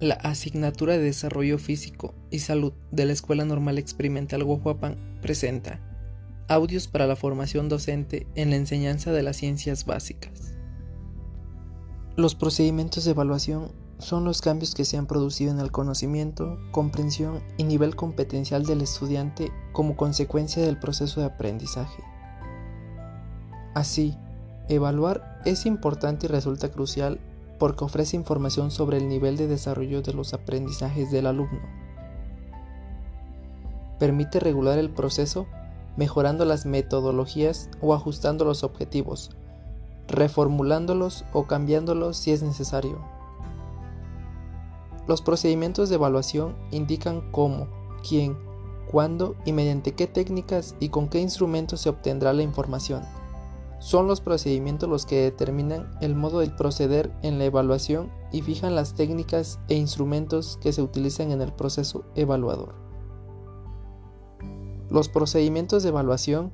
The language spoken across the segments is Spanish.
la Asignatura de Desarrollo Físico y Salud de la Escuela Normal Experimental Guajuapan presenta Audios para la formación docente en la enseñanza de las ciencias básicas. Los procedimientos de evaluación son los cambios que se han producido en el conocimiento, comprensión y nivel competencial del estudiante como consecuencia del proceso de aprendizaje. Así, evaluar es importante y resulta crucial porque ofrece información sobre el nivel de desarrollo de los aprendizajes del alumno. Permite regular el proceso mejorando las metodologías o ajustando los objetivos, reformulándolos o cambiándolos si es necesario. Los procedimientos de evaluación indican cómo, quién, cuándo y mediante qué técnicas y con qué instrumentos se obtendrá la información. Son los procedimientos los que determinan el modo de proceder en la evaluación y fijan las técnicas e instrumentos que se utilizan en el proceso evaluador. Los procedimientos de evaluación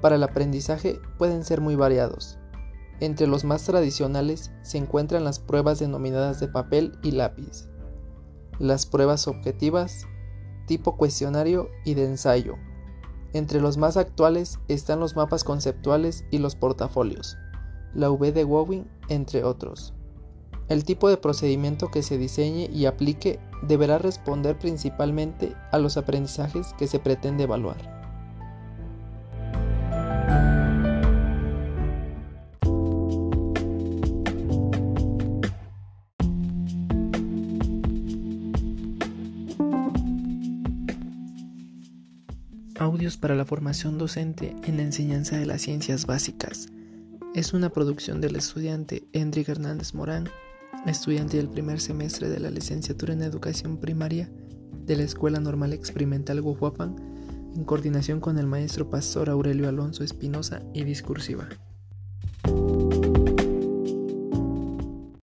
para el aprendizaje pueden ser muy variados. Entre los más tradicionales se encuentran las pruebas denominadas de papel y lápiz, las pruebas objetivas, tipo cuestionario y de ensayo, entre los más actuales están los mapas conceptuales y los portafolios, la V de Wowing, entre otros. El tipo de procedimiento que se diseñe y aplique deberá responder principalmente a los aprendizajes que se pretende evaluar. Audios para la formación docente en la enseñanza de las ciencias básicas. Es una producción del estudiante Hendrik Hernández Morán, estudiante del primer semestre de la licenciatura en educación primaria de la Escuela Normal Experimental Guajuapan, en coordinación con el maestro pastor Aurelio Alonso Espinosa y Discursiva.